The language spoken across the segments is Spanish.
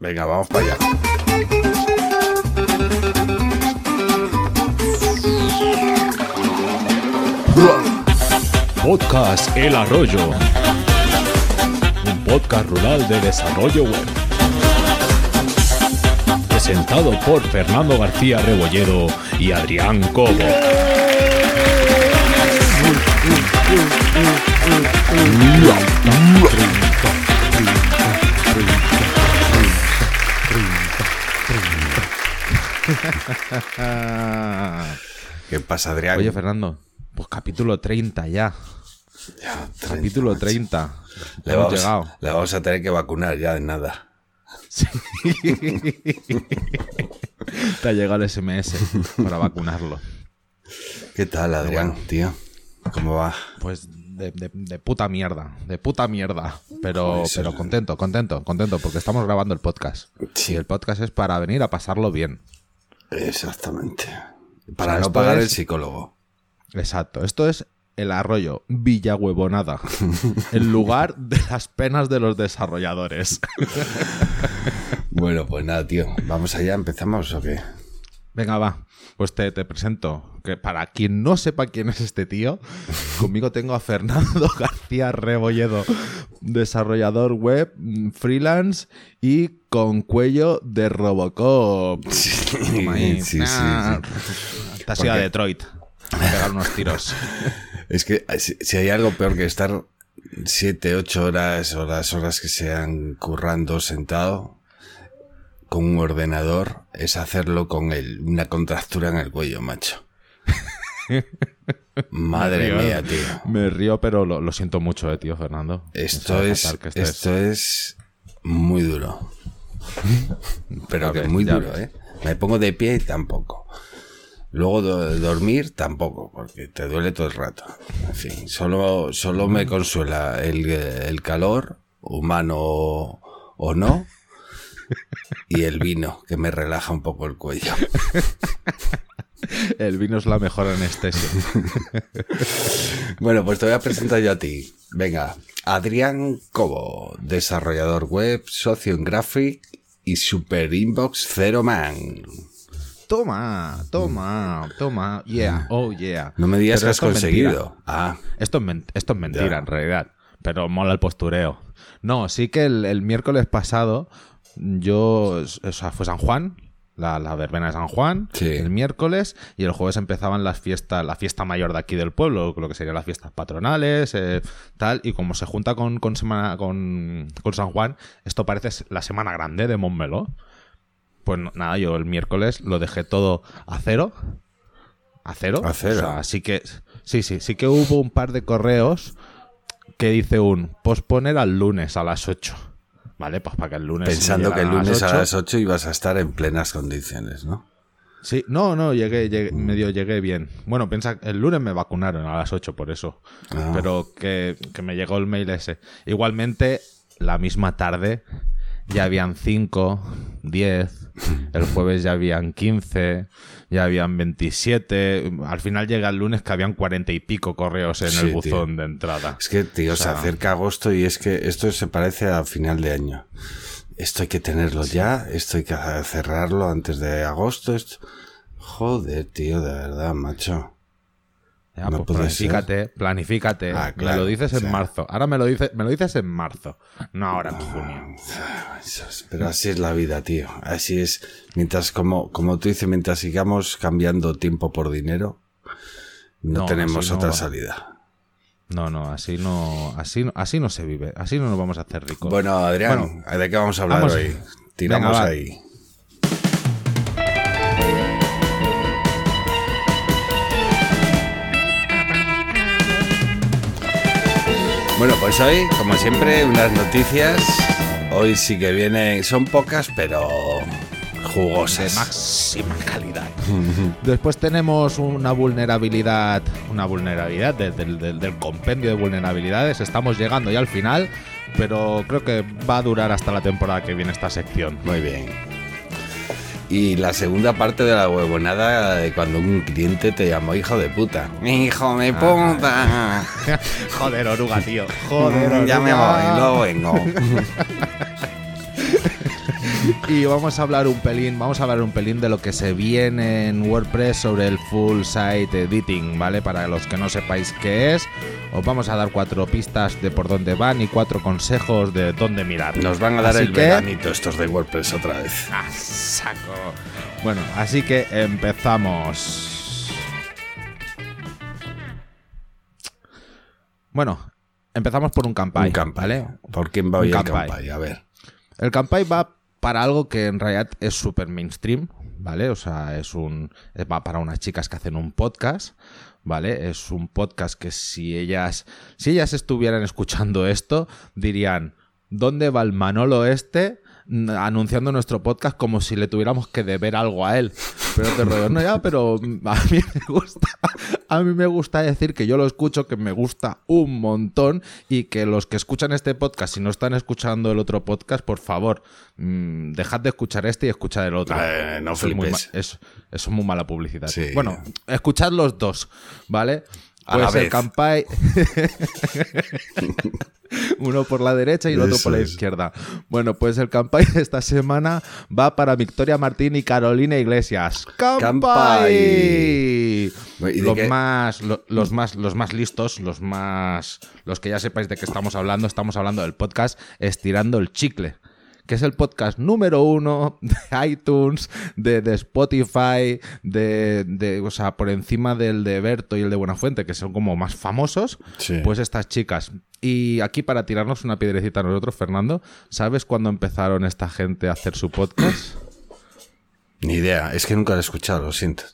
Venga, vamos para allá. Podcast El Arroyo. Un podcast rural de desarrollo web. Presentado por Fernando García Rebolledo y Adrián Cobo. ¿Qué pasa, Adrián? Oye, Fernando, pues capítulo 30 ya. Ya, 30, Capítulo macho. 30. Le vamos, llegado. le vamos a tener que vacunar ya de nada. Te ha llegado el SMS para vacunarlo. ¿Qué tal, Adrián, tío? ¿Cómo va? Pues de, de- de puta mierda, de puta mierda. Pero, Joder, pero contento, contento, contento, porque estamos grabando el podcast. Sí. Y el podcast es para venir a pasarlo bien. Exactamente. Para O sea, no pagar es- el psicólogo. Exacto. Esto es el arroyo Villahuevonada. el lugar de las penas de los desarrolladores. Bueno, pues nada, tío. Vamos allá, ¿empezamos o qué? Venga, va. Pues te, te presento. Que para quien no sepa quién es este tío, conmigo tengo a Fernando García Rebolledo, desarrollador web, mm, freelance y con cuello de Robocop. Sí, sí, Nah. sí. Te has ido a Detroit a pegar unos tiros. Es que eh, si, si hay algo peor que estar siete, ocho horas o las horas que sean currando sentado con un ordenador, es hacerlo con el, una contractura en el cuello, macho. Madre río. mía, tío. Me río, pero lo, lo siento mucho, eh, tío Fernando. Esto es, esto es muy duro. Pero que muy duro, ves. ¿eh? Me pongo de pie y tampoco. Luego do- dormir tampoco, porque te duele todo el rato. En fin, solo, solo me consuela el, el calor, humano o no, y el vino, que me relaja un poco el cuello. El vino es la mejor anestesia. Bueno, pues te voy a presentar yo a ti. Venga, Adrián Cobo, desarrollador web, socio en Graphic y Super Inbox Zero Man. Toma, toma, toma. Yeah, oh yeah. No me digas Pero que has es conseguido. Ah, Esto es, esto es mentira, en realidad. Pero mola el postureo. No, sí que el, el miércoles pasado, yo. O sea, fue San Juan, la, la verbena de San Juan, Sí. el miércoles, y el jueves empezaban las fiestas, la fiesta mayor de aquí del pueblo, lo que serían las fiestas patronales, eh, tal. Y como se junta con, con, semana, con, con San Juan, esto parece la semana grande de Montmeló. Pues no- nada, yo el miércoles lo dejé todo a cero. A cero. A cero. O sea, sí que. Sí, sí, sí que hubo un par de correos que dice un posponer al lunes a las 8. Vale, pues para que el lunes. pensando que el lunes a 8. las 8 ibas a estar en plenas condiciones, ¿no? Sí, no, no, llegué, llegué- medio llegué bien. Bueno, piensa, el lunes me vacunaron a las 8 por eso. Ah. Pero que, que me llegó el mail ese. Igualmente, la misma tarde ya habían 5, 10, el jueves ya habían 15, ya habían 27. Al final llega el lunes que habían 40 y pico correos en Sí, el tío. buzón de entrada. Es que, tío, se sea- acerca agosto y es que esto se parece a final de año. Esto hay que tenerlo ya, esto hay que cerrarlo antes de agosto. Esto... Joder, tío, de verdad, macho. Ya, no pues planifícate, planifícate. Ah, me lo dices o en marzo. Ahora me lo, dices me lo dices en marzo, no ahora en junio. Es- Pero así es la vida, tío. Así es. Mientras, como, como tú dices, mientras sigamos cambiando tiempo por dinero, no, No, tenemos otra salida. No, no, así no, así, no- así no se vive, así no nos vamos a hacer ricos. Bueno, Adrián, Bueno, ¿de qué vamos a hablar vamos- hoy? Tiramos Venga, ahí. Bueno, pues hoy, como siempre, unas noticias. Hoy sí que vienen, son pocas, pero de jugosas. máxima calidad. Después tenemos una vulnerabilidad, una vulnerabilidad de- del- del compendio de vulnerabilidades. Estamos llegando ya al final, pero creo que va a durar hasta la temporada que viene esta sección. Muy bien. Y la segunda parte de la huevonada de cuando un cliente te llamó hijo de puta. Hijo de puta. Joder, oruga, tío. Joder, ya me voy, luego vengo. y vamos a hablar un pelín, vamos a hablar un pelín de lo que se viene en WordPress sobre el full site editing, ¿vale? Para los que no sepáis qué es, os vamos a dar cuatro pistas de por dónde van y cuatro consejos de dónde mirar. Nos van a dar Así el que- veranito estos de WordPress otra vez. ¡A saco! Bueno, así que empezamos. Bueno, empezamos por un campai, un campai. ¿vale? ¿Por quién va hoy Un el campai? A ver. El campai va para algo que en realidad es súper mainstream, ¿vale? O sea, es un. va para unas chicas que hacen un podcast. ¿Vale? Es un podcast que si ellas. Si ellas estuvieran escuchando esto, dirían. ¿Dónde va el Manolo este? Anunciando nuestro podcast como si le tuviéramos que deber algo a él. Pero te rollo, no ya, pero a mí me gusta, a mí me gusta decir que yo lo escucho, que me gusta un montón y que los que escuchan este podcast, si no están escuchando el otro podcast, por favor, mm, dejad de escuchar este y escuchad el otro. Eh, no Eso es muy eso es muy mala publicidad. Sí. Bueno, escuchad los dos, ¿vale? A la Pues el vez. campai. Uno por la derecha y el otro por la es. izquierda. Bueno, pues el campai de esta semana va para Victoria Martín y Carolina Iglesias. ¡Campai! ¿Y de Los qué? más, lo- los más, los más listos, los más, los que ya sepáis de qué estamos hablando, estamos hablando del podcast Estirando el Chicle, que es el podcast número uno de iTunes, de, de Spotify, de, de, o sea, por encima del de Berto y el de Buenafuente, que son como más famosos, Sí. pues estas chicas. Y aquí para tirarnos una piedrecita a nosotros, Fernando, ¿sabes cuándo empezaron esta gente a hacer su podcast? Ni idea. Es que nunca lo he escuchado, lo siento.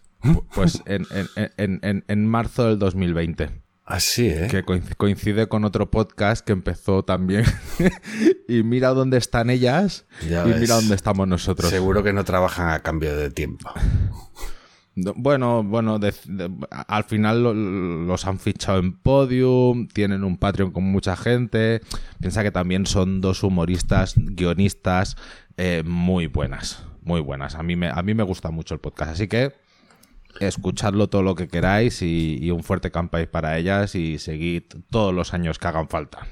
Pues en, en- en- en- en marzo del 2020. Así, ¿eh? que coinc- coincide con otro podcast que empezó también. y mira dónde están ellas Ya y ves. mira dónde estamos nosotros. Seguro que no trabajan a cambio de tiempo. No, Bueno, bueno, de- de- al final lo- los han fichado en Podium, tienen un Patreon con mucha gente. Piensa que también son dos humoristas, guionistas eh, muy buenas, muy buenas. A mí, me, a mí me gusta mucho el podcast, así que escuchadlo todo lo que queráis y, y un fuerte campais para ellas y seguid todos los años que hagan falta.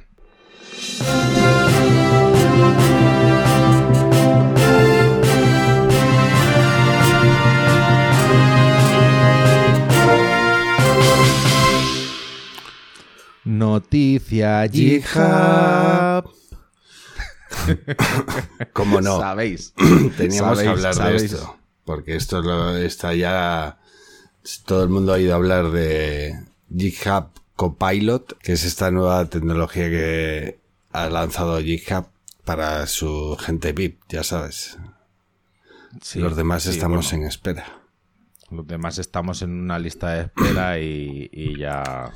Noticia Jihad. ¿Cómo no? Sabéis. Teníamos que hablar sabéis. de esto. Porque esto lo- está ya. Todo el mundo ha ido a hablar de GitHub Copilot, que es esta nueva tecnología que ha lanzado GitHub para su gente VIP, ya sabes. Sí, Los demás sí, estamos bueno, en espera. Los demás estamos en una lista de espera y, y ya.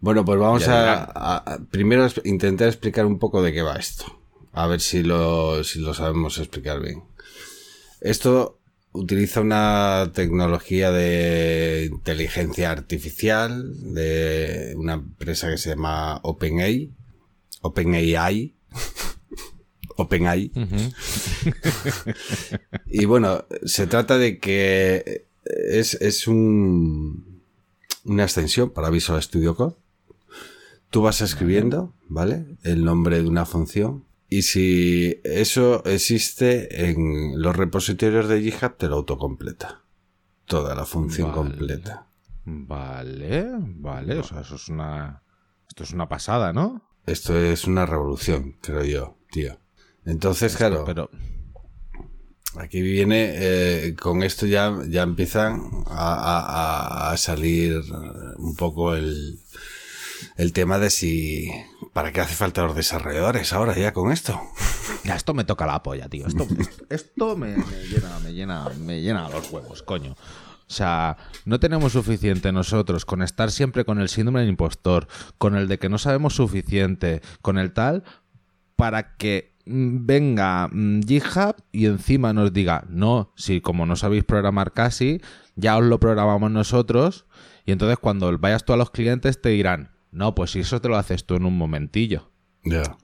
Bueno, pues vamos Ya a, a- primero intentar explicar un poco de qué va esto. A ver si lo, si lo sabemos explicar bien. Esto utiliza una tecnología de inteligencia artificial de una empresa que se llama OpenAI. OpenAI. OpenAI. y bueno, se trata de que es, es un, una extensión para Visual Studio Code. Tú vas escribiendo, ¿vale? El nombre de una función. Y si eso existe en los repositorios de GitHub, te lo autocompleta. Toda la función Vale. completa. Vale, vale. O sea, eso es una. Esto es una pasada, ¿no? Esto es una revolución, creo yo, tío. Entonces, claro, Pero. aquí viene, eh, con esto ya, ya empiezan a, a- a- a salir un poco el, el tema de si, ¿para qué hace falta los desarrolladores ahora ya con esto? Ya, esto me toca la polla, tío. Esto, esto me, me llena, me llena, me llena los huevos, coño. O sea, no tenemos suficiente nosotros con estar siempre con el síndrome del impostor, con el de que no sabemos suficiente, con el tal, para que mm, venga mm, GitHub y encima nos diga, no, si como no sabéis programar casi, ya os lo programamos nosotros, y entonces cuando vayas tú a los clientes te dirán, no, pues si eso te lo haces tú en un momentillo. Ya.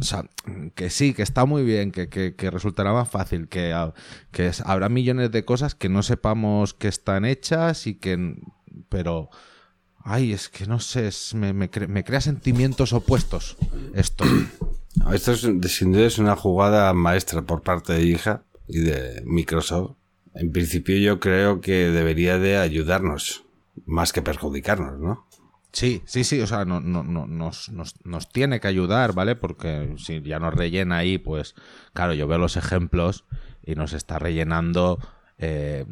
O sea, que sí, que está muy bien, que, que- que resultará más fácil, que, ah, que habrá millones de cosas que no sepamos que están hechas y que... Pero... Ay, es que no sé, es- me, me cre- me crea sentimientos opuestos esto. Esto es, sin duda es una jugada maestra por parte de hija y de Microsoft. En principio yo creo que debería de ayudarnos más que perjudicarnos, ¿no? Sí, sí, sí, o sea, no, no, no, nos, nos, nos tiene que ayudar, ¿vale? Porque si ya nos rellena ahí, pues claro, yo veo los ejemplos y nos está rellenando eh,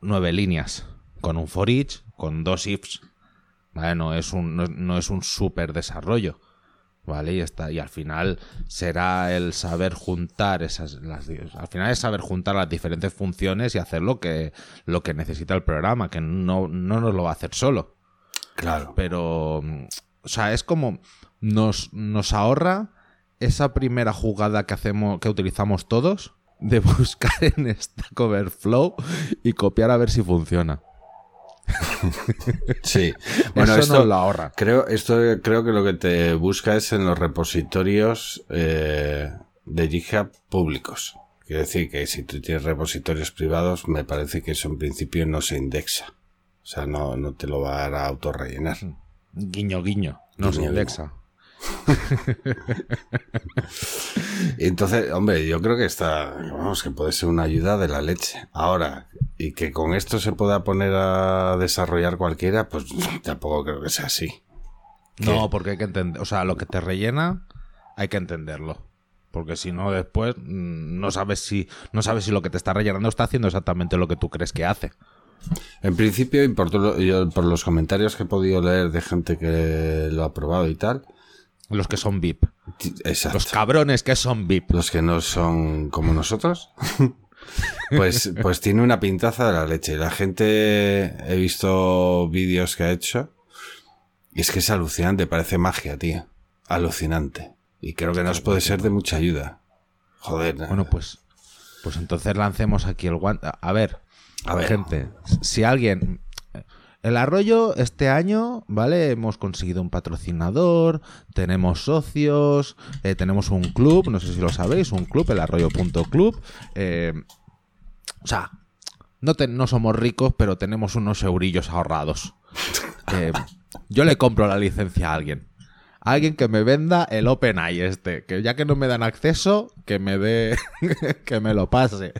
nueve líneas con un for each, con dos ifs, ¿vale? No es un, no, no es un súper desarrollo. ¿Vale? Y, está, y al final será el saber juntar esas. Las, al final es saber juntar las diferentes funciones y hacer lo que, lo que necesita el programa, que no, no nos lo va a hacer solo. Claro. Pero. O sea, es como. Nos, nos ahorra esa primera jugada que hacemos, que utilizamos todos, de buscar en Stack Overflow y copiar a ver si funciona. Sí. Bueno, Eso esto nos lo ahorra. Creo, esto creo que lo que te busca es en los repositorios eh, de GitHub públicos. Quiere decir que si tú tienes repositorios privados, me parece que eso en principio no se indexa. O sea, no, no te lo va a dar a autorrellenar. Guiño, guiño. No se Guiño, indexa. Entonces, hombre, yo creo que está, vamos, que puede ser una ayuda de la leche. Ahora, y que con esto se pueda poner a desarrollar cualquiera, pues tampoco creo que sea así. No, porque hay que entender. O sea, lo que te rellena, hay que entenderlo. Porque si no, después mm, no sabes si. No sabes si lo que te está rellenando está haciendo exactamente lo que tú crees que hace. En principio, y por, todo yo, por los comentarios que he podido leer de gente que lo ha probado y tal, Los que son VIP. exacto. Los cabrones que son VIP. los que no son como nosotros, pues, pues tiene una pintaza de la leche. La gente, he visto vídeos que ha hecho, y es que es alucinante, parece magia, tío. Alucinante. Y creo que nos puede ser de mucha ayuda. Joder. Bueno, pues. Pues entonces lancemos aquí el guante. A ver, a ver. gente, si alguien. El arroyo este año, ¿vale? Hemos conseguido un patrocinador, tenemos socios, eh, tenemos un club, no sé si lo sabéis, un club, el arroyo.club. Eh, o sea, no, te- no somos ricos, pero tenemos unos eurillos ahorrados. Eh, yo le compro la licencia a alguien. A alguien que me venda el OpenAI este, que ya que no me dan acceso, que me dé, que me lo pase.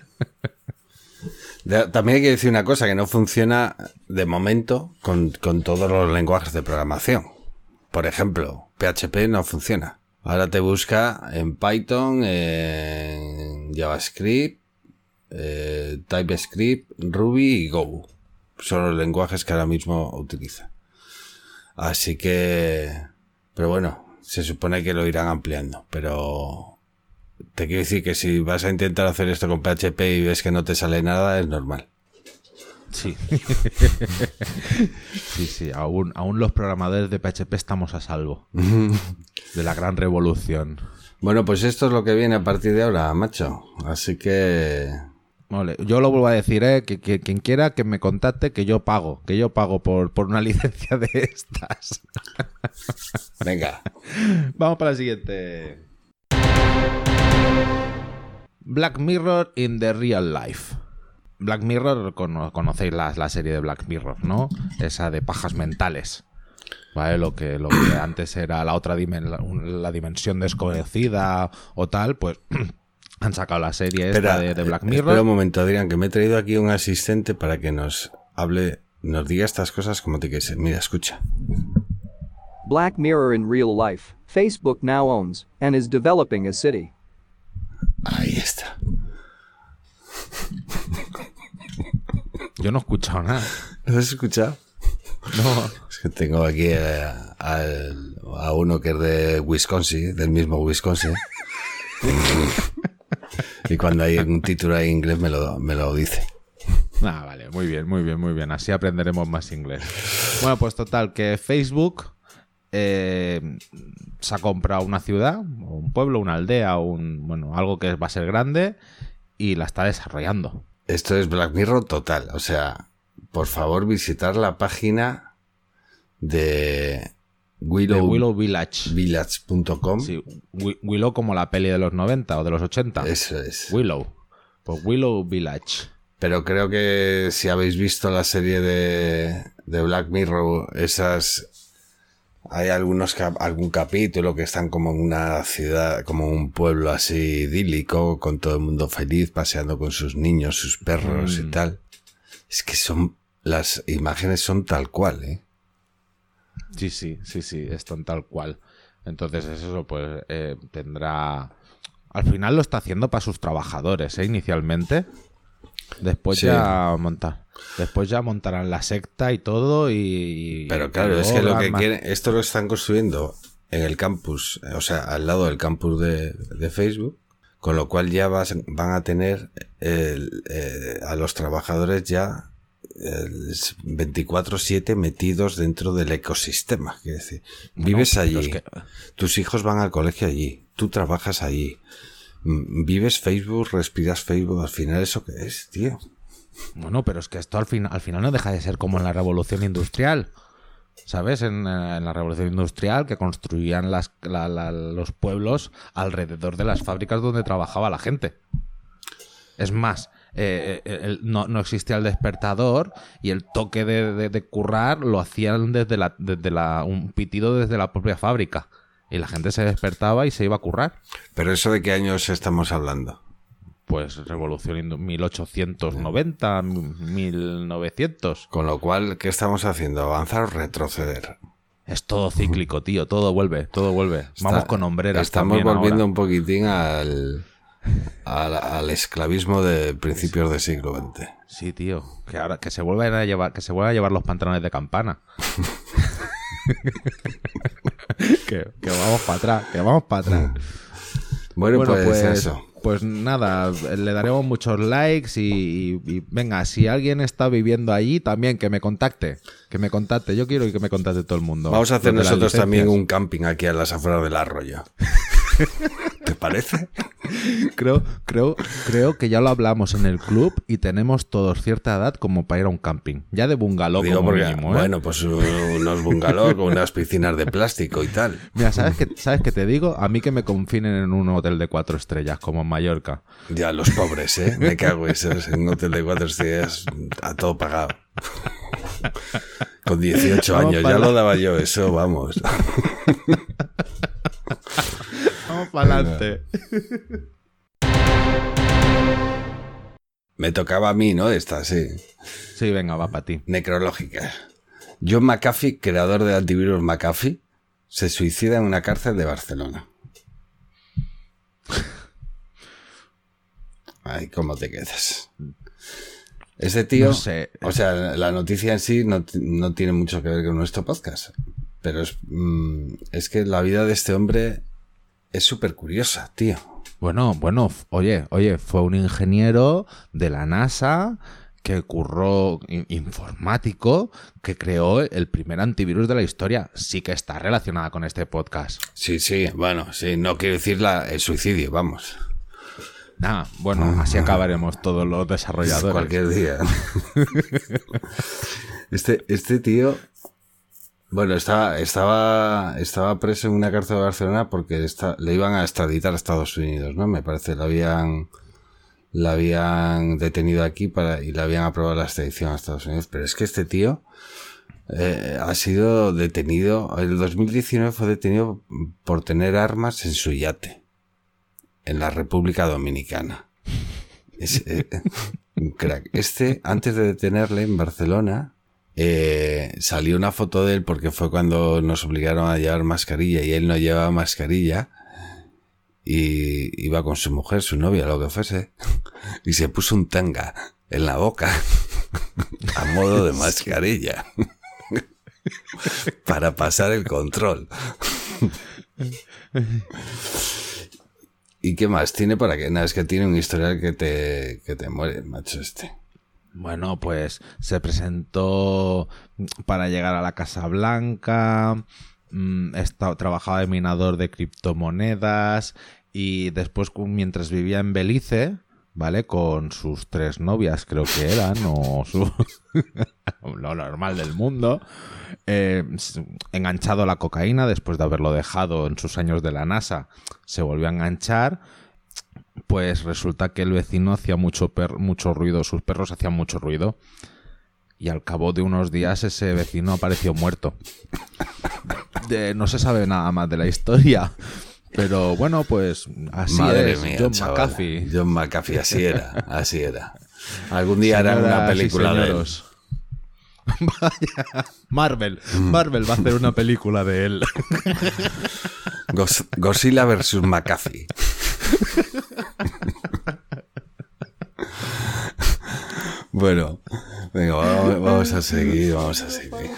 También hay que decir una cosa, que no funciona de momento con, con todos los lenguajes de programación. Por ejemplo, PHP no funciona. Ahora te busca en Python, en JavaScript, eh, TypeScript, Ruby y Go. Son los lenguajes que ahora mismo utiliza. Así que... Pero bueno, se supone que lo irán ampliando. Pero te quiero decir que si vas a intentar hacer esto con PHP y ves que no te sale nada, es normal. Sí. sí, sí, aún, aún los programadores de PHP estamos a salvo de la gran revolución. Bueno, pues esto es lo que viene a partir de ahora, macho. Así que... Vale, yo lo vuelvo a decir, ¿eh? que, que- quien quiera que me contacte, que yo pago, que yo pago por, por una licencia de estas. Venga. Vamos para la siguiente. Black Mirror in the Real Life. Black Mirror, cono- conocéis la, la serie de Black Mirror, ¿no? Esa de pajas mentales. ¿Vale? Lo que, lo que antes era la otra dimen- la, dimensión desconocida o tal, pues han sacado la serie esta Espera, de, de Black eh, Mirror. Espera un momento, Adrián, que me he traído aquí un asistente para que nos hable, nos diga estas cosas como te quieres. Mira, escucha. Black Mirror in real life, Facebook now owns and is developing a city. Ahí está. Yo no he escuchado nada. ¿Lo has escuchado? No. Es que tengo aquí eh, al- a uno que es de Wisconsin, del mismo Wisconsin. y cuando hay un título en inglés me lo, me lo dice. Ah, vale, muy bien, muy bien, muy bien. Así aprenderemos más inglés. Bueno, pues total, que Facebook eh, se ha comprado una ciudad, un pueblo, una aldea, un bueno, algo que va a ser grande y la está desarrollando. Esto es Black Mirror total. O sea, por favor visitar la página de De Willow, Village. village.com. Sí, Willow como la peli de los 90 o de los 80. Eso es. Willow. Pues Willow Village. Pero creo que si habéis visto la serie de, de Black Mirror, esas Hay algunos algún capítulo que están como en una ciudad, como un pueblo así idílico, con todo el mundo feliz, paseando con sus niños, sus perros y tal. Es que son, las imágenes son tal cual, ¿eh? Sí, sí, sí, sí, están tal cual. Entonces eso pues eh, tendrá... Al final lo está haciendo para sus trabajadores, ¿eh? Inicialmente. Después Sí. ya montar. Después ya montarán la secta y todo y... Pero claro, es que lo que quieren, esto lo están construyendo en el campus, o sea, al lado del campus de, de Facebook, con lo cual ya vas- van a tener el, eh, a los trabajadores ya el 24/7 metidos dentro del ecosistema. Quiero decir, vives allí, es que- tus hijos van al colegio allí, tú trabajas allí, mm, vives Facebook, respiras Facebook, al final eso que es, tío. Bueno, pero es que esto al, fin, al final no deja de ser como en la revolución industrial. ¿Sabes? En, eh, la revolución industrial que construían los pueblos alrededor de las fábricas donde trabajaba la gente. Es más, eh, eh, no, no existía el despertador y el toque de, de- de currar lo hacían desde, la, desde la, un pitido desde la propia fábrica. Y la gente se despertaba y se iba a currar. Pero eso de qué años estamos hablando. Pues revolución indu- 1890, 1900. Con lo cual, ¿qué estamos haciendo? ¿Avanzar o retroceder? Es todo cíclico, tío. Todo vuelve, todo vuelve. Vamos con hombreras. Estamos volviendo ahora. un poquitín al, al, al esclavismo de principios del siglo XX. Sí, tío. Que ahora que se vuelvan a llevar, que se vuelvan a llevar los pantalones de campana. que, que vamos para atrás, que vamos para atrás. Bueno, Bueno, pues, pues, eso. Pues nada, le daremos muchos likes y, y- y venga, si alguien está viviendo allí, también que me contacte. Que me contacte. Yo quiero que me contacte todo el mundo. Vamos a hacer nosotros también un camping aquí a las afueras del arroyo. ¿Te parece? Creo, creo, creo que ya lo hablamos en el club y tenemos todos cierta edad como para ir a un camping. Ya de bungalow Digo como porque, mínimo, ¿eh? bueno, pues unos bungalows con unas piscinas de plástico y tal. Mira, ¿sabes qué, ¿sabes qué te digo? A mí que me confinen en un hotel de cuatro estrellas, como en Mallorca. Ya, los pobres, ¿eh? Me cago en un hotel de cuatro estrellas a todo pagado. Con 18 Vamos años, ya la- lo daba yo, eso, vamos. Vamos para adelante. Me tocaba a mí, ¿no? Esta, sí. Sí, venga, va para ti. Necrológica. John McAfee, creador del antivirus McAfee, se suicida en una cárcel de Barcelona. Ay, ¿cómo te quedas? Este tío, No sé. o sea, la noticia en sí no, tiene mucho que ver con nuestro podcast, pero es, mm, es que la vida de este hombre es súper curiosa, tío. Bueno, bueno, oye, oye, fue un ingeniero de la NASA que curró in- informático que creó el primer antivirus de la historia. Sí que está relacionada con este podcast. Sí, sí, bueno, sí, no quiero decir la, el suicidio, vamos. Ah, bueno, así acabaremos todos los desarrolladores. Cualquier día. este, este tío, bueno, estaba, estaba, estaba preso en una cárcel de Barcelona porque le iban a extraditar a Estados Unidos, ¿no? Me parece, lo habían, la habían detenido aquí para, y le habían aprobado la extradición a Estados Unidos. Pero es que este tío eh, ha sido detenido, el 2019 fue detenido por tener armas en su yate en la República Dominicana. Eh, crack. Este, antes de detenerle en Barcelona, eh, salió una foto de él porque fue cuando nos obligaron a llevar mascarilla y él no llevaba mascarilla. Y iba con su mujer, su novia, lo que fuese, y se puso un tanga en la boca a modo de mascarilla para pasar el control. ¿Y qué más? ¿Tiene para qué? Nada, es que tiene un historial que te, que te muere, macho este. Bueno, pues se presentó para llegar a la Casa Blanca, mm, trabajaba de minador de criptomonedas y después mientras vivía en Belice, ¿vale? Con sus tres novias creo que eran, o lo normal del mundo, eh, enganchado a la cocaína después de haberlo dejado en sus años de la NASA, se volvió a enganchar pues resulta que el vecino hacía mucho, per- mucho ruido, sus perros hacían mucho ruido. Y al cabo de unos días ese vecino apareció muerto. de- no se sabe nada más de la historia. Pero bueno, pues así Madre es. mía, John chaval. McAfee. John McAfee, así era, así era. Algún día harán una película de él. Vaya, Marvel. Marvel va a hacer una película de él. Godzilla versus McAfee. bueno, venga, vamos, vamos a seguir, vamos a seguir.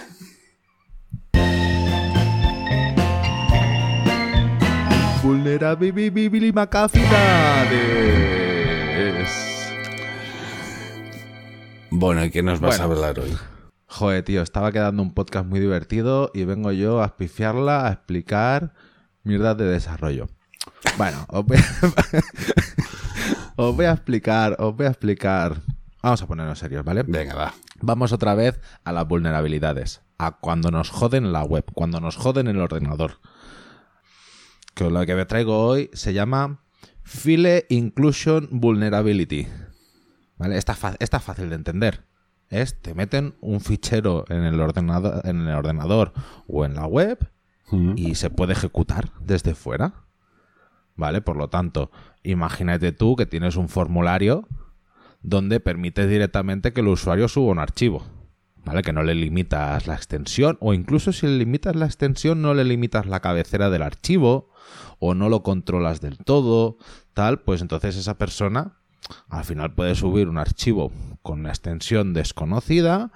Bueno, ¿y qué nos vas Bueno. a hablar hoy? Joder, tío, estaba quedando un podcast muy divertido y vengo yo a espifiarla, a explicar mierdas de desarrollo. Bueno, os voy a, os voy a explicar, os voy a explicar. Vamos a ponernos serios, ¿vale? Venga, va. Vamos otra vez a las vulnerabilidades, a cuando nos joden la web, cuando nos joden el ordenador. Que lo que me traigo hoy se llama File Inclusion Vulnerability. ¿Vale? Está, fa- está fácil de entender. Es, te meten un fichero en el ordenador, en el ordenador o en la web y se puede ejecutar desde fuera. ¿Vale? Por lo tanto, imagínate tú que tienes un formulario donde permites directamente que el usuario suba un archivo. ¿Vale? Que no le limitas la extensión, o incluso si le limitas la extensión, no le limitas la cabecera del archivo, o no lo controlas del todo, tal, pues entonces esa persona al final puede subir un archivo con una extensión desconocida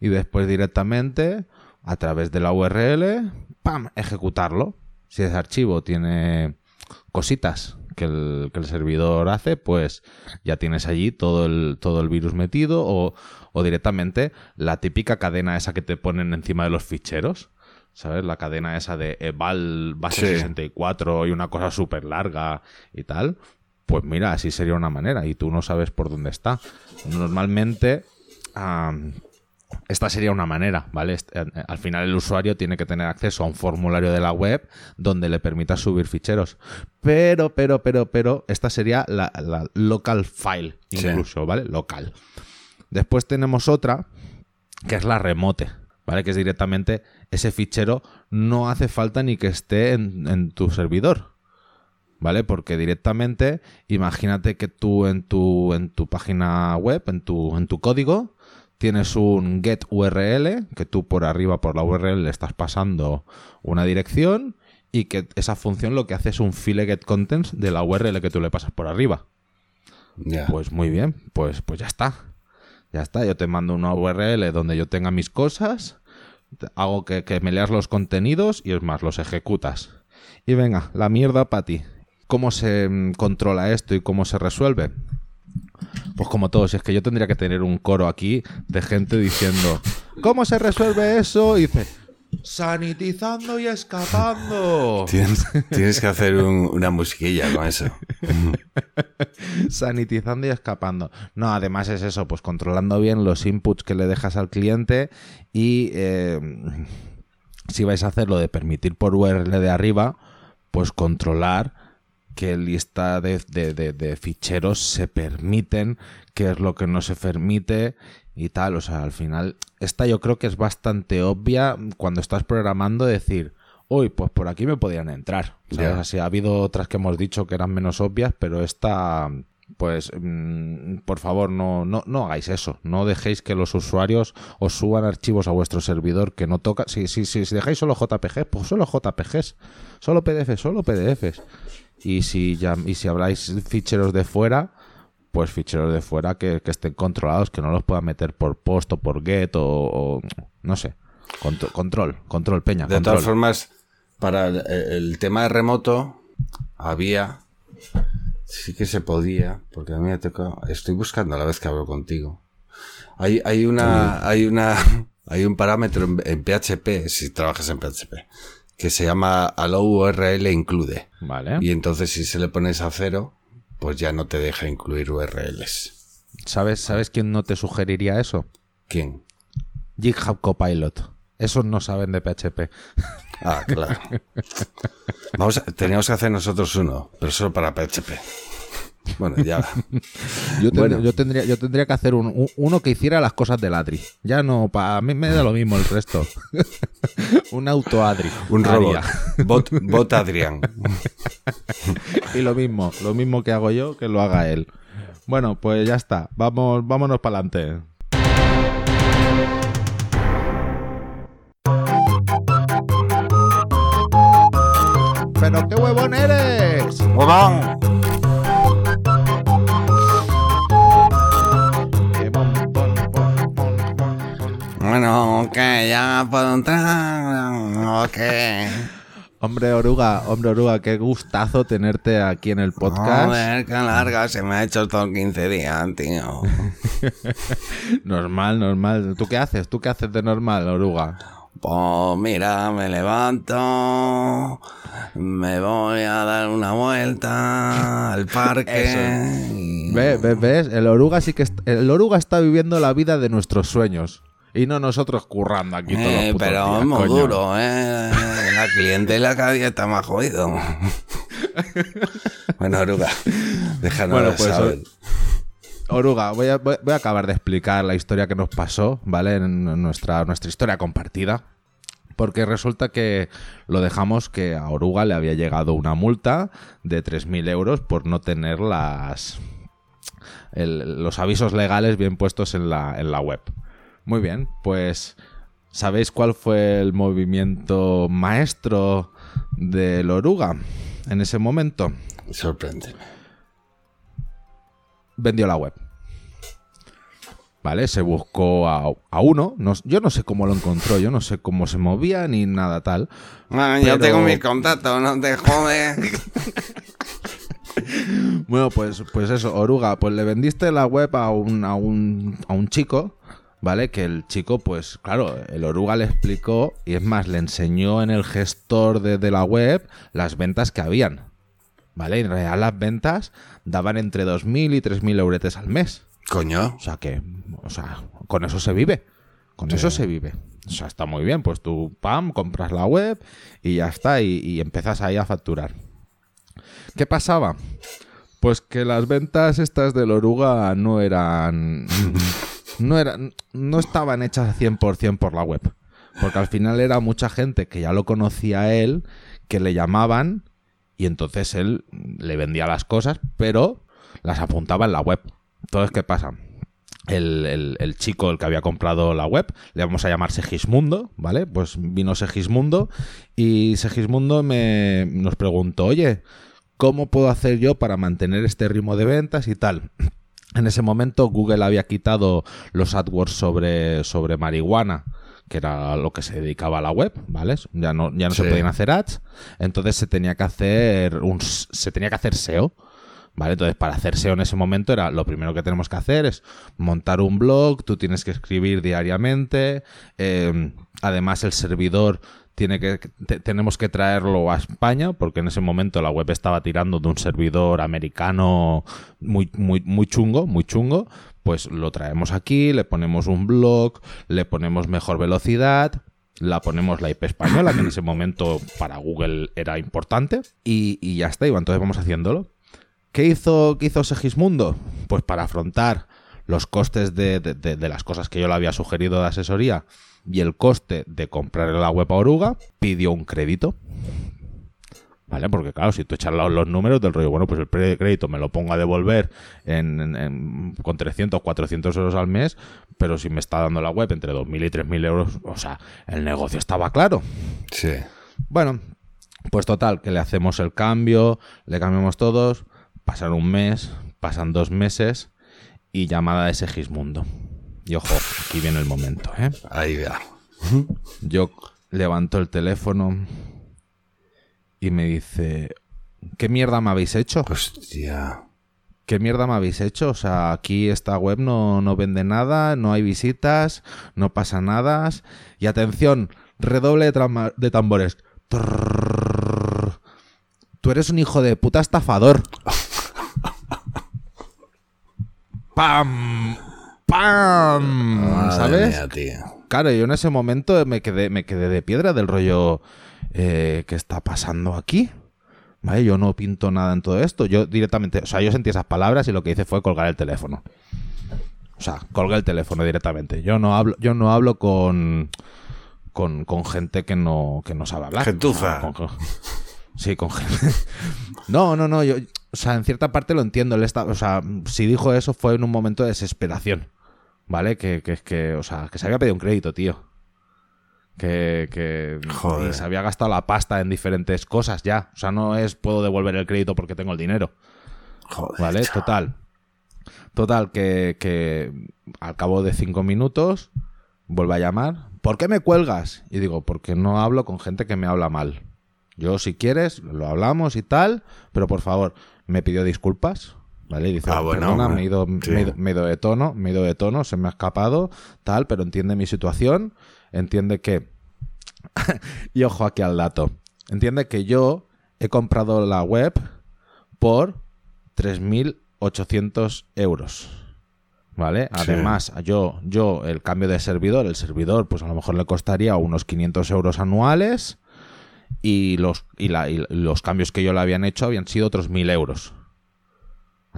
y después directamente a través de la URL, ¡pam!, ejecutarlo. Si ese archivo tiene cositas que el, que el servidor hace, pues ya tienes allí todo el, todo el virus metido o, o directamente la típica cadena esa que te ponen encima de los ficheros. ¿Sabes? La cadena esa de eval base Sí. 64 y una cosa súper larga y tal. Pues mira, así sería una manera y tú no sabes por dónde está. Normalmente, esta sería una manera, ¿vale? Est- eh, Al final el usuario tiene que tener acceso a un formulario de la web donde le permita subir ficheros. Pero, pero, pero, pero, esta sería la, la local file, Sí. incluso, ¿vale? Local. Después tenemos otra, que es la remote, ¿vale? Que es directamente ese fichero no hace falta ni que esté en, en tu servidor. ¿Vale? Porque directamente, imagínate que tú en tu, en tu página web, en tu, en tu código, tienes un get URL, que tú por arriba, por la URL, le estás pasando una dirección y que esa función lo que hace es un file get contents de la URL que tú le pasas por arriba. Pues muy bien, pues, pues ya está. Ya está, yo te mando una URL donde yo tenga mis cosas, hago que, que me leas los contenidos y es más, los ejecutas. Y venga, la mierda para ti. ¿Cómo se mm, controla esto y cómo se resuelve? Pues como todos, es que yo tendría que tener un coro aquí de gente diciendo, ¿cómo se resuelve eso? Y dice, sanitizando y escapando. Tienes, tienes que hacer un- una musiquilla con eso. sanitizando y escapando. No, además es eso, pues controlando bien los inputs que le dejas al cliente y eh, si vais a hacer lo de permitir por URL de arriba, pues controlar qué lista de, de- de- de ficheros se permiten, qué es lo que no se permite y tal. O sea, al final, esta yo creo que es bastante obvia cuando estás programando decir, uy, pues por aquí me podían entrar. ¿sabes? Ya. Así, ha habido otras que hemos dicho que eran menos obvias, pero esta, pues, mm, por favor, no, no, no hagáis eso. No dejéis que los usuarios os suban archivos a vuestro servidor que no toca. Si, si, si, si dejáis solo JPG, pues solo JPGs. Solo PDF, solo PDFs. Y si, ya, y si habláis ficheros de fuera, pues ficheros de fuera que, que estén controlados, que no los puedan meter por post o por get o, o no sé. Contro- control, control, peña. De control. todas formas, para el, el tema de remoto, había. Sí que se podía, porque a mí me tocado. Estoy buscando a la vez que hablo contigo. Hay, hay una. Hay una. Hay un parámetro en, en PHP, si trabajas en PHP, que se llama allow URL include. Vale. Y entonces, si se le pones a cero, pues ya no te deja incluir URLs. ¿Sabes, ¿Sabes quién no te sugeriría eso? ¿Quién? GitHub Copilot. Esos no saben de PHP. Ah, claro. Vamos a- teníamos que hacer nosotros uno, pero solo para PHP. Bueno, ya. Yo, ten- Bueno. yo tendría, yo tendría que hacer un- un- uno que hiciera las cosas del Adri. Ya no, para mí me da lo mismo el resto. un auto Adri. Un robot. Bot Adrián. Y lo mismo, lo mismo que hago yo, que lo haga él. Bueno, pues ya está. Vamos, vámonos para adelante. ¡Pero qué huevón eres! ¡Huevón! Bueno, que ya puedo entrar. Ok. Hombre oruga, hombre oruga, qué gustazo tenerte aquí en el podcast. Joder, qué larga se me ha hecho estos 15 días, tío. Normal, normal. ¿Tú qué haces? ¿Tú qué haces de normal, oruga? Pues mira, me levanto, me voy a dar una vuelta al parque. y- ¿Ves? ¿Ves? ¿Ves? El oruga sí que el oruga está viviendo la vida de nuestros sueños. Y no nosotros currando aquí todos los Eh, putos pero días, coño. duro, ¿eh? La clientela cada día está más jodido. bueno, Oruga, déjanos Bueno, pues, saber. Oruga, voy a, voy voy a acabar de explicar la historia que nos pasó, ¿vale? En nuestra, nuestra historia compartida. Porque resulta que lo dejamos que a Oruga le había llegado una multa de 3.000 euros por no tener las, el- los avisos legales bien puestos en la, en la web. Muy bien, pues ¿sabéis cuál fue el movimiento maestro del Oruga en ese momento? Sorpréndeme. vendió la web. ¿Vale? Se buscó a, a uno. no- yo no sé cómo lo encontró, yo no sé cómo se movía ni nada tal. Bueno, yo Pero- tengo mis contactos, no te jodes. Bueno, pues, pues eso, Oruga, pues le vendiste la web a un, a un, a un chico, ¿vale? Que el chico, pues claro, el Oruga le explicó y es más, le enseñó en el gestor de, de la web las ventas que habían. ¿Vale? En realidad las ventas daban entre 2.000 y 3.000 euretes al mes. Coño. O sea que, o sea, con eso se vive. Con eso se vive. O sea, está muy bien. Pues tú, pam, compras la web y ya está. Y, y empiezas ahí a facturar. ¿Qué pasaba? Pues que las ventas estas del Oruga no eran. No eran. No estaban hechas 100% por la web. Porque al final era mucha gente que ya lo conocía a él, que le llamaban y entonces él le vendía las cosas, pero las apuntaba en la web. Entonces, ¿qué pasa? El, el- el chico, el que había comprado la web, le vamos a llamar Segismundo, ¿vale? Pues vino Segismundo y Segismundo me, nos preguntó, oye, ¿cómo puedo hacer yo para mantener este ritmo de ventas y tal? En ese momento Google había quitado los AdWords sobre, sobre marihuana, que era lo que se dedicaba a la web, ¿vale? Ya no, ya no se podían hacer ads, entonces se tenía que hacer un se tenía que hacer SEO. ¿Vale? Entonces, para hacer SEO en ese momento era lo primero que tenemos que hacer es montar un blog, tú tienes que escribir diariamente, eh, además el servidor tiene que te- tenemos que traerlo a España porque en ese momento la web estaba tirando de un servidor americano muy muy muy chungo, muy chungo, pues lo traemos aquí, le ponemos un blog, le ponemos mejor velocidad, la ponemos la IP española, que en ese momento para Google era importante, y, ya está, y entonces vamos haciéndolo. ¿Qué hizo, qué hizo Segismundo? Pues para afrontar los costes de- de las cosas que yo le había sugerido de asesoría y el coste de comprar la web a Oruga, pidió un crédito. ¿Vale? Porque claro, si tú echas los, números del rollo, bueno, pues el crédito me lo pongo a devolver en, en- en- con 300, 400 euros al mes, pero si me está dando la web entre 2.000 y 3.000 euros, o sea, el negocio estaba claro. Sí. Bueno, pues total, que le hacemos el cambio, le cambiamos todos, pasan un mes, pasan dos meses y llamada de Segismundo. Y ojo, aquí viene el momento, ¿eh? Ahí va. Yo levanto el teléfono y me dice, ¿qué mierda me habéis hecho? Hostia. ¿Qué mierda me habéis hecho? O sea, aquí esta web no, no vende nada, no hay visitas, no pasa nada. Y atención, redoble de, de tambores. Trrrr. Tú eres un hijo de puta estafador. ¡Pam! ¡Pam! Madre ¿Sabes? mía, tío. Claro, yo en ese momento me quedé, me quedé de piedra del rollo. eh, ¿Qué está pasando aquí? ¿Vale? Yo no pinto nada en todo esto. Yo directamente, o sea, yo sentí esas palabras y lo que hice fue colgar el teléfono. O sea, colgué el teléfono directamente. Yo no hablo, yo no hablo con, con, con gente que no, que no sabe hablar. Gentuza. O sea, con- sí, con gente. No, no, no. Yo, o sea, en cierta parte lo entiendo. Él está, o sea, si dijo eso fue en un momento de desesperación. ¿Vale? Que, que es que, o sea, que se había pedido un crédito, tío. Que, que Joder. y se había gastado la pasta en diferentes cosas ya. O sea, no es puedo devolver el crédito porque tengo el dinero. Joder, ¿Vale? Total. Total, que, que al cabo de cinco minutos vuelve a llamar. ¿Por qué me cuelgas? Y digo, porque no hablo con gente que me habla mal. Yo, si quieres, lo hablamos y tal, pero por favor, me pidió disculpas. ¿Vale? Y dice, Ah, bueno, perdona, bueno, me he, ido, sí. me he ido- me he ido de tono, me he ido de tono, se me ha escapado, tal, pero entiende mi situación, entiende que... y ojo aquí al dato. Entiende que yo he comprado la web por 3.800 euros. ¿Vale? Sí. Además, yo, yo, el cambio de servidor, el servidor, pues a lo mejor le costaría unos 500 euros anuales y los, y la- y los cambios que yo le habían hecho habían sido otros 1.000 euros.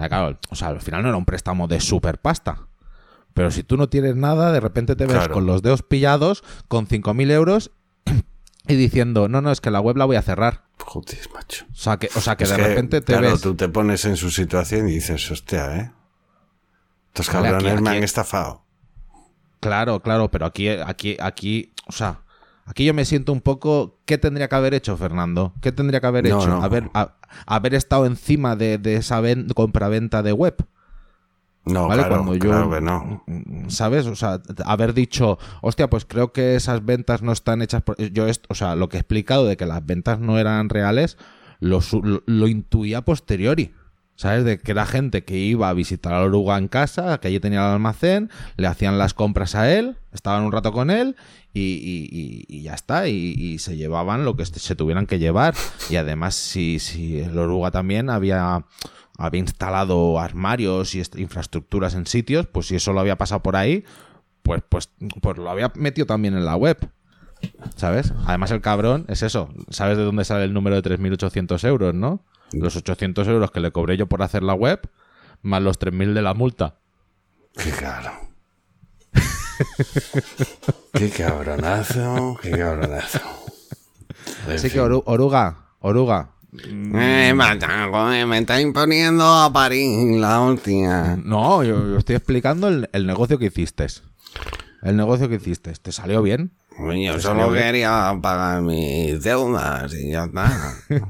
Ah, claro, o sea, al final no era un préstamo de super pasta. Pero si tú no tienes nada, de repente te ves Claro. con los dedos pillados, con 5.000 euros y diciendo, no, no, es que la web la voy a cerrar. Joder, macho. O sea, que, o sea, que Es de que, repente te claro, ves... tú te pones en su situación y dices, hostia, ¿eh? Estos Vale, aquí- cabrones me aquí- han estafado. Claro, claro, pero aquí, aquí, aquí, o sea, aquí yo me siento un poco. ¿Qué tendría que haber hecho, Fernando? ¿Qué tendría que haber No, hecho? no. Haber, a- haber estado encima de, de esa ven- compraventa de web. No, ¿Vale? claro, Cuando yo. claro que no. ¿Sabes? O sea, haber dicho, hostia, pues creo que esas ventas no están hechas por. Yo, esto, o sea, lo que he explicado de que las ventas no eran reales, lo, lo, lo intuía a posteriori. ¿Sabes? De que era gente que iba a visitar a Oruga en casa, que allí tenía el almacén, le hacían las compras a él, estaban un rato con él y, y- ya está. Y, se llevaban lo que se tuvieran que llevar. Y además, si, si el Oruga también había, había instalado armarios y est- infraestructuras en sitios, pues si eso lo había pasado por ahí, pues, pues, pues lo había metido también en la web. ¿Sabes? Además, el cabrón es eso. ¿Sabes de dónde sale el número de 3.800 euros, no? Los 800 euros que le cobré yo por hacer la web, más los 3.000 de la multa. Qué caro. qué cabronazo, qué cabronazo. En Así que. Oru- Oruga, Oruga, Eh, me está imponiendo a París la hostia. no, yo, yo estoy explicando el, el negocio que hiciste. El negocio que hiciste. ¿Te salió bien? Pues solo quería pagar mis deudas y ya está.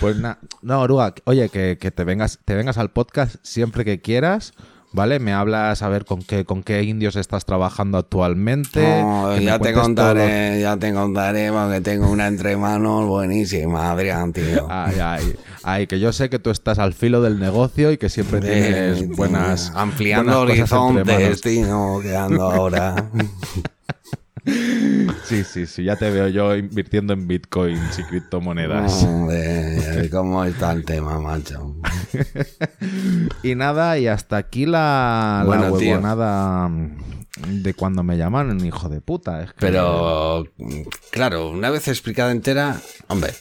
Pues nada, no, Oruga, oye, que, que te vengas, te vengas al podcast siempre que quieras, ¿vale? Me hablas a ver con qué, con qué indios estás trabajando actualmente. No, ya te contaré, ya te contaré porque tengo una entre manos buenísima, Adrián, tío. Ay, ay, ay, que yo sé que tú estás al filo del negocio y que siempre tienes buenas. ampliando buenas horizontes, tío, que ando ahora. Sí, sí, sí, ya te veo yo invirtiendo en bitcoins y criptomonedas. Hombre, ¿cómo está el tema, macho? Y nada, y hasta aquí la, la Bueno, huevonada de cuando me llamaron, hijo de puta. Es que- Pero, claro, una vez explicada entera, hombre,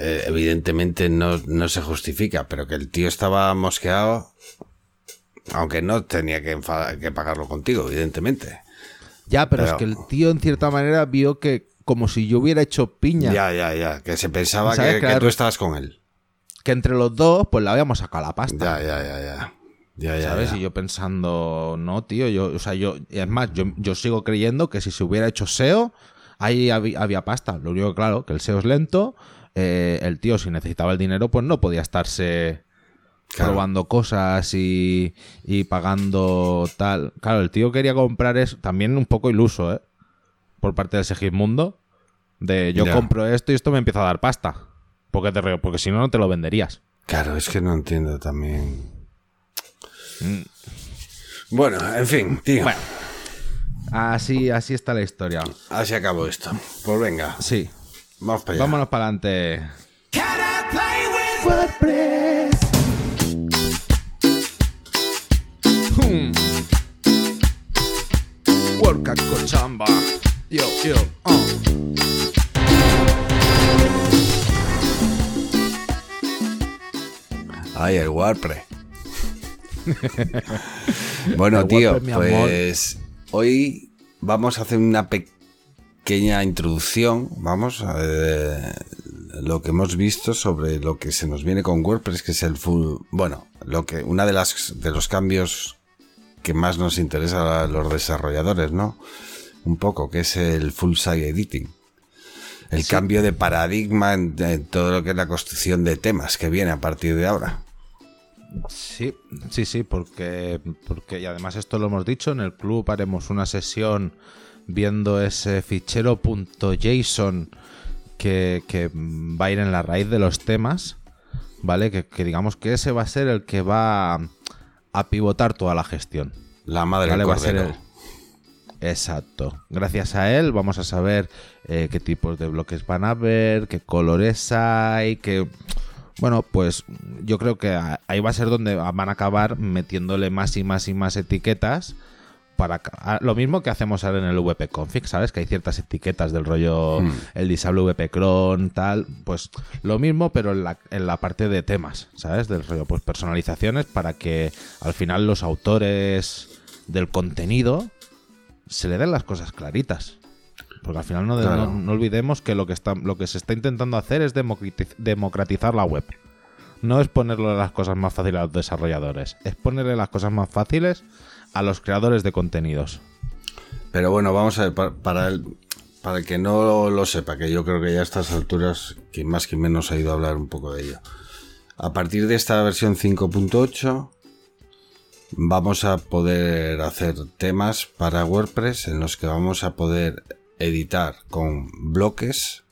eh, evidentemente no, no se justifica, pero que el tío estaba mosqueado, aunque no tenía que, que pagarlo contigo, evidentemente. Ya, pero, pero- es que el tío en cierta manera vio que como si yo hubiera hecho piña. Ya, ya, ya, que se pensaba que, que Claro. tú estabas con él. que entre los dos, pues le habíamos sacado la pasta. Ya, ya, ya, ya. Ya, ya, ¿Sabes? ya. Y yo pensando, no, tío, yo, o sea, yo, es más, yo, yo sigo creyendo que si se hubiera hecho SEO, ahí había, había pasta. Lo único, claro, que el SEO es lento, eh, el tío, si necesitaba el dinero, pues no podía estarse Claro. probando cosas y, y pagando tal. Claro, el tío quería comprar eso, también un poco iluso, ¿eh? Por parte de Segismundo, de yo Ya. compro esto y esto me empieza a dar pasta. Porque, te, re- porque si no, no te lo venderías. Claro, es que no entiendo también. Bueno, en fin, tío. Bueno. Así, así está la historia. Así acabó esto. Pues venga, Sí. vamos para allá. Vámonos para adelante. Puerca Cochamba. Yo, yo. Uh. Ay, el WordPress. bueno, tío, pues hoy vamos a hacer una pequeña introducción, vamos, a eh, lo que hemos visto sobre lo que se nos viene con WordPress, que es el full, bueno, lo que una de las de los cambios que más nos interesa a los desarrolladores, ¿no? Un poco, que es el full site editing. El cambio de paradigma en, en todo lo que es la construcción de temas que viene a partir de ahora. Sí, sí, sí, porque, porque y además esto lo hemos dicho, en el club haremos una sesión viendo ese fichero .json que, que va a ir en la raíz de los temas, ¿vale? Que, que digamos que ese va a ser el que va a, pivotar toda la gestión. La madre ¿vale? del Va a ser el- Exacto. Gracias a él vamos a saber eh, qué tipos de bloques van a haber, qué colores hay, qué... Bueno, pues yo creo que ahí va a ser donde van a acabar metiéndole más y más y más etiquetas para ca- a- lo mismo que hacemos ahora en el VP config, ¿sabes? Que hay ciertas etiquetas del rollo Hmm. el disable VP cron, tal, pues lo mismo pero en la, en la parte de temas, ¿sabes? Del rollo pues personalizaciones para que al final los autores del contenido se le den las cosas claritas. Porque al final no, de- Claro. no, no olvidemos que lo que, está, lo que se está intentando hacer es democratiz- democratizar la web. No es ponerle las cosas más fáciles a los desarrolladores, es ponerle las cosas más fáciles a los creadores de contenidos. Pero bueno, vamos a ver, pa- para el, para el que no lo sepa, que yo creo que ya a estas alturas, quien más que menos ha ido a hablar un poco de ello. A partir de esta versión 5.8 vamos a poder hacer temas para WordPress en los que vamos a poder editar con bloques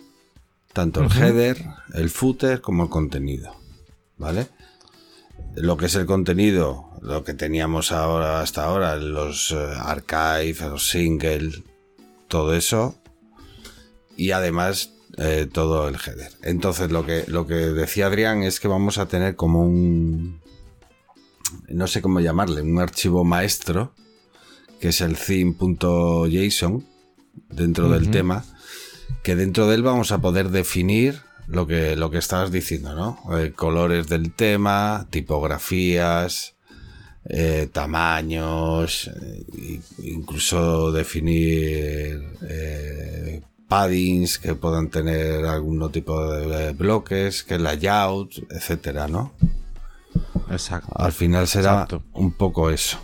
tanto el header, el footer como el contenido. ¿Vale? Lo que es el contenido, lo que teníamos ahora hasta ahora, los eh, archive, los single, todo eso. Y además eh, todo el header. Entonces lo que, lo que decía Adrián es que vamos a tener como un... No sé cómo llamarle, un archivo maestro, que es el theme.json, dentro del tema, que dentro de él vamos a poder definir lo que, lo que estabas diciendo, ¿no? Eh, colores del tema, tipografías, eh, tamaños, eh, incluso definir eh, paddings que puedan tener algún tipo de bloques, que layout, etcétera, ¿no? Exacto. Al final será Exacto. un poco eso.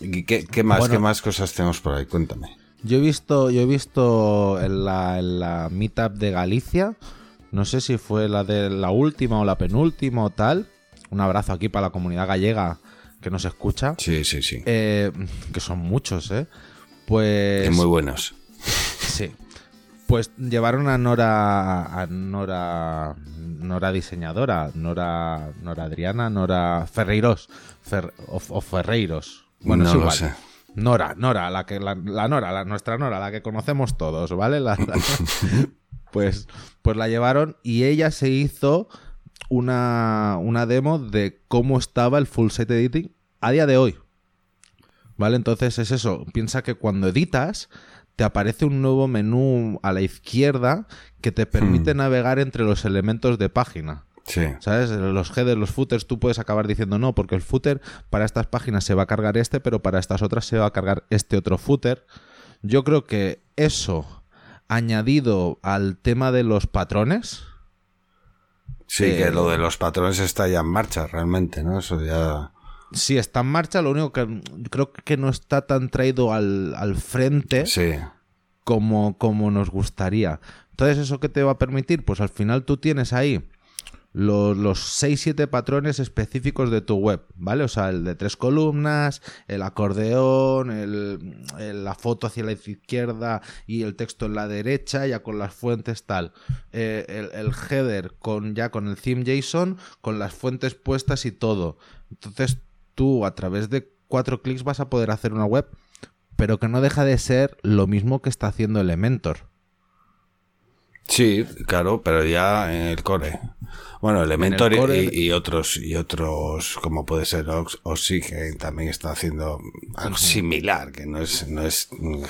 ¿Y qué, qué más, Bueno. qué más cosas tenemos por ahí? Cuéntame. Yo he visto, yo he visto en la, en la meetup de Galicia, no sé si fue la de la última o la penúltima o tal. Un abrazo aquí para la comunidad gallega que nos escucha. Sí, sí, sí. Eh, que son muchos, ¿eh? Pues. Muy buenos. Sí. Pues llevaron a Nora. A Nora. Nora diseñadora. Nora. Nora Adriana. Nora Ferreiros. Fer- o, o Ferreiros. Bueno, No es lo igual. sé. Nora, Nora, la que la, la Nora, la, nuestra Nora, la que conocemos todos, ¿vale? La- pues, pues la llevaron y ella se hizo una, una demo de cómo estaba el full set editing a día de hoy. ¿Vale? Entonces es eso. Piensa que cuando editas, te aparece un nuevo menú a la izquierda que te permite navegar entre los elementos de página. Sí. ¿Sabes? Los headers, los footers, tú puedes acabar diciendo no, porque el footer para estas páginas se va a cargar este, pero para estas otras se va a cargar este otro footer. Yo creo que eso, añadido al tema de los patrones, Sí, Eh, que lo de los patrones está ya en marcha realmente, ¿no? Eso ya. sí está en marcha, lo único que creo que no está tan traído al, al frente Sí. como, como nos gustaría. Entonces, ¿eso qué te va a permitir? Pues al final tú tienes ahí los, los 6-7 patrones específicos de tu web, ¿vale? O sea, el de tres columnas, el acordeón, el, la foto hacia la izquierda y el texto en la derecha, ya con las fuentes tal. Eh, el, el header con ya con el theme JSON, con las fuentes puestas y todo. Entonces, tú a través de cuatro clics vas a poder hacer una web, pero que no deja de ser lo mismo que está haciendo Elementor. Sí, claro, pero ya en el core. Bueno, Elementor y- core- y, y otros, y otros, como puede ser Ox- Oxygen, también está haciendo algo similar, que no es, no es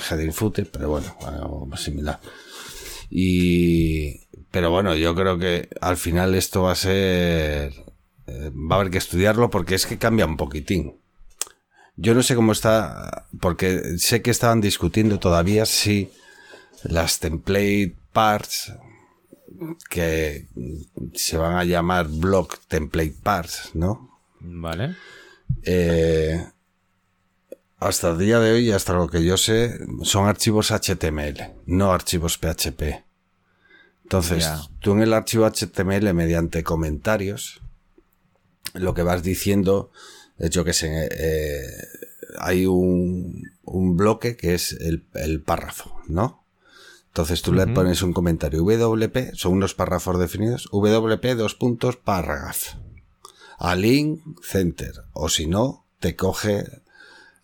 heading footer, pero bueno, algo similar. Y, pero bueno, yo creo que al final esto va a ser eh, va a haber que estudiarlo porque es que cambia un poquitín. Yo no sé cómo está, porque sé que estaban discutiendo todavía si las template parts, que se van a llamar block template parts, ¿no? Vale. Eh, hasta el día de hoy, hasta lo que yo sé, son archivos HTML, no archivos PHP. Entonces, tú en el archivo HTML, mediante comentarios, lo que vas diciendo es, yo que sé, eh, hay un, un bloque que es el, el párrafo, ¿no? Entonces tú le pones un comentario WP, son unos párrafos definidos, WP dos puntos paragraph. A link center. O si no, te coge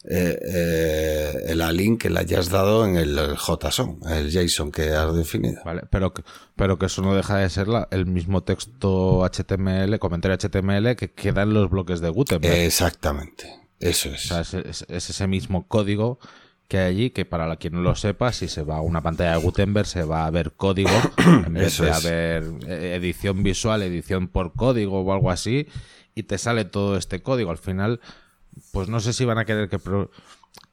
eh, eh, el a link que le hayas dado en el, el JSON, el JSON que has definido. Vale, pero que, pero que eso no deja de ser la- el mismo texto HTML, comentario HTML que queda en los bloques de Gutenberg. Exactamente. Eso es. O sea, es, es- es ese mismo código que hay allí, que para la quien no lo sepa, si se va a una pantalla de Gutenberg se va a ver código en vez Eso de es. haber eh, edición visual, edición por código o algo así, y te sale todo este código. Al final, pues no sé si van a querer que, pro-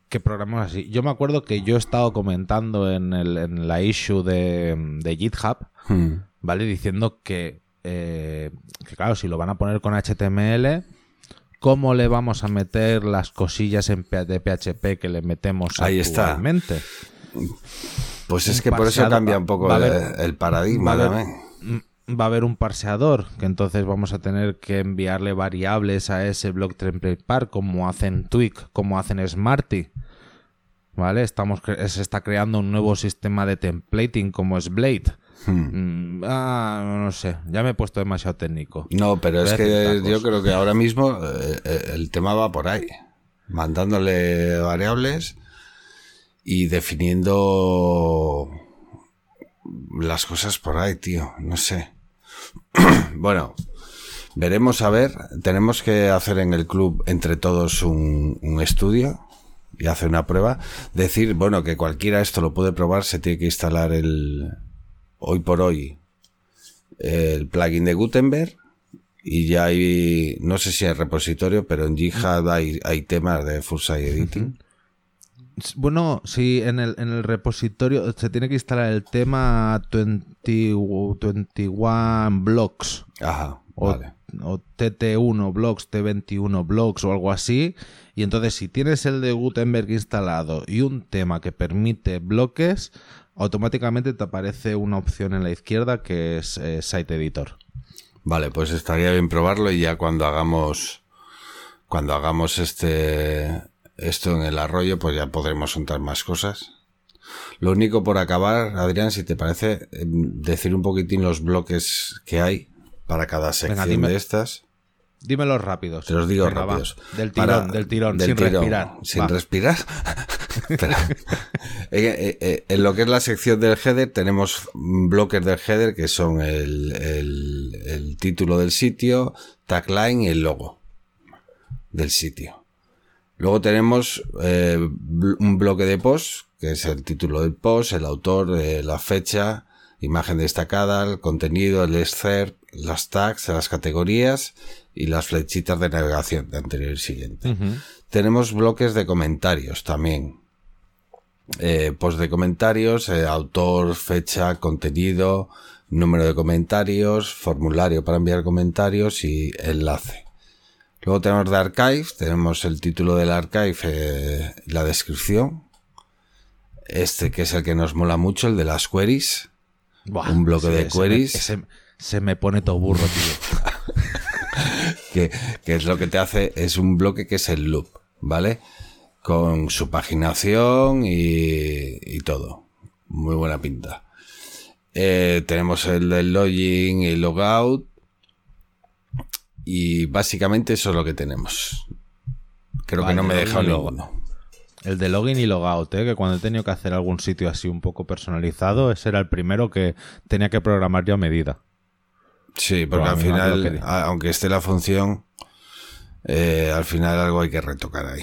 que programemos así. Yo me acuerdo que yo he estado comentando en, el- en la issue de, de GitHub, Hmm. ¿vale? Diciendo que, eh, que, claro, si lo van a poner con HTML, ¿cómo le vamos a meter las cosillas en de PHP que le metemos Ahí está. actualmente? Pues es un que por eso cambia un poco el, haber- el paradigma va a haber- también. Mm, Va a haber un parseador, que entonces vamos a tener que enviarle variables a ese block template par, como hacen Twig, como hacen Smarty. ¿Vale? Estamos se está creando un nuevo sistema de templating como es Blade. Hmm. Mm, ah, no sé, ya me he puesto demasiado técnico. No, pero Voy es que yo creo que ahora mismo eh, eh, el tema va por ahí. Mandándole variables y definiendo las cosas por ahí, tío. No sé. bueno, veremos a ver. Tenemos que hacer en el club entre todos un, un estudio y hacer una prueba. Decir, bueno, que cualquiera esto lo puede probar, se tiene que instalar el hoy por hoy el plugin de Gutenberg y ya hay, no sé si hay repositorio, pero en GitHub hay, hay temas de full site editing. Bueno, sí, en el, en el repositorio se tiene que instalar el tema 20 21 blocks Ajá, o, vale. o TT1 blocks, T21 blocks o algo así. Y entonces si tienes el de Gutenberg instalado y un tema que permite bloques, automáticamente te aparece una opción en la izquierda que es eh, Site Editor. Vale, pues estaría bien probarlo y ya cuando hagamos cuando hagamos este esto en el arroyo, pues ya podremos juntar más cosas. Lo único por acabar, Adrián, si te parece, em, decir un poquitín los bloques que hay para cada sección de estas. Dímelos rápidos. Te los digo Venga, va. rápidos. Del tirón, Para- del tirón, del sin tirón, respirar. Sin Va. respirar. Eh, eh, eh, en lo que es la sección del header, tenemos bloques del header que son el, el- el título del sitio, tagline y el logo del sitio. Luego tenemos eh, un bloque de post, que es el título del post, el autor, la fecha, imagen destacada, el contenido, el excerpt, las tags, las categorías y las flechitas de navegación de anterior y siguiente. Tenemos bloques de comentarios también. Eh, post de comentarios, eh, autor, fecha, contenido, número de comentarios, formulario para enviar comentarios y enlace. Luego tenemos de archive, tenemos el título del archive eh, la descripción. Este que es el que nos mola mucho, el de las queries. Buah, un bloque de me- queries. ese- se me pone todo burro, tío. que, que es lo que te hace, es un bloque que es el loop, ¿vale? Con su paginación y, y todo. Muy buena pinta. Eh, tenemos el del login y logout. Y básicamente eso es lo que tenemos. Creo Vale, que no me he dejado ninguno. El de login y logout, ¿eh? que cuando he tenido que hacer algún sitio así un poco personalizado, ese era el primero que tenía que programar yo a medida. Sí, porque al final, aunque esté la función, eh, al final algo hay que retocar ahí.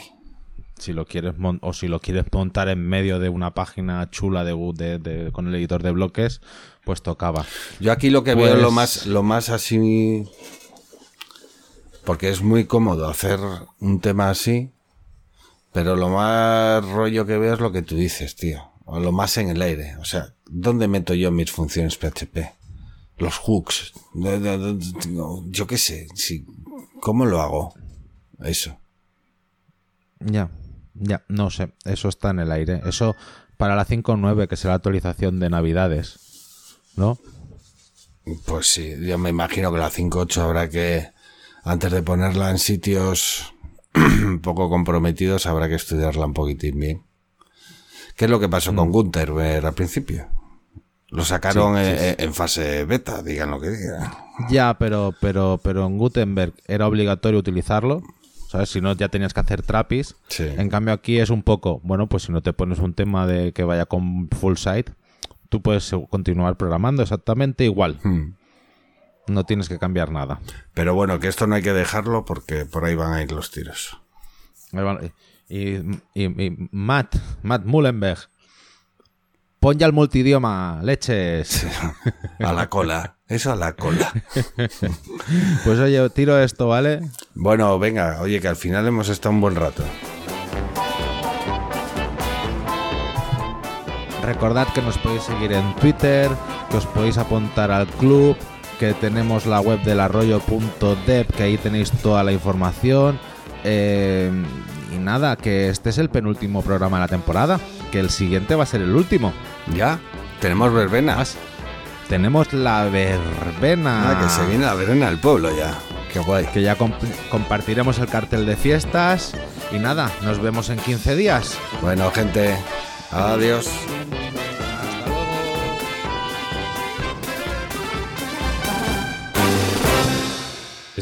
Si lo quieres o si lo quieres montar en medio de una página chula de, gu- de- de- con el editor de bloques, pues tocaba. Yo aquí lo que Pues- veo lo más, lo más así Porque es muy cómodo hacer un tema así, pero lo más rollo que veo es lo que tú dices, tío. O lo más en el aire. O sea, ¿dónde meto yo mis funciones PHP? Los hooks. Yo qué sé. Si, ¿Cómo lo hago? Eso. Ya, ya, no sé, eso está en el aire. Eso para la 5.9, que será la actualización de Navidades, ¿no? Pues sí, yo me imagino que la 5.8 habrá que, antes de ponerla en sitios poco comprometidos, habrá que estudiarla un poquitín bien. ¿Qué es lo que pasó con Gunther al principio? Lo sacaron en, en fase beta, digan lo que digan. Ya, pero, pero, pero en Gutenberg era obligatorio utilizarlo. ¿Sabes? Si no, ya tenías que hacer trapis. En cambio, aquí es un poco, bueno, pues si no te pones un tema de que vaya con full site, tú puedes continuar programando exactamente igual. Hmm. No tienes que cambiar nada. Pero bueno, que esto no hay que dejarlo porque por ahí van a ir los tiros. Y Matt, Matt Mullenberg, pon ya el multidioma, leches. A la cola. Eso a la cola. Pues oye, tiro esto, ¿vale? Bueno, venga, oye, que al final hemos estado un buen rato. Recordad que nos podéis seguir en Twitter, que os podéis apuntar al club, que tenemos la web del arroyo.dev, que ahí tenéis toda la información. Eh, y nada, que este es el penúltimo programa de la temporada, que el siguiente va a ser el último. ¿Ya? Tenemos verbena. Más, tenemos la verbena. Ah, que se viene la verbena del pueblo ya. Qué guay. que ya comp- compartiremos el cartel de fiestas. Y nada, nos vemos en 15 días. Bueno, gente, adiós.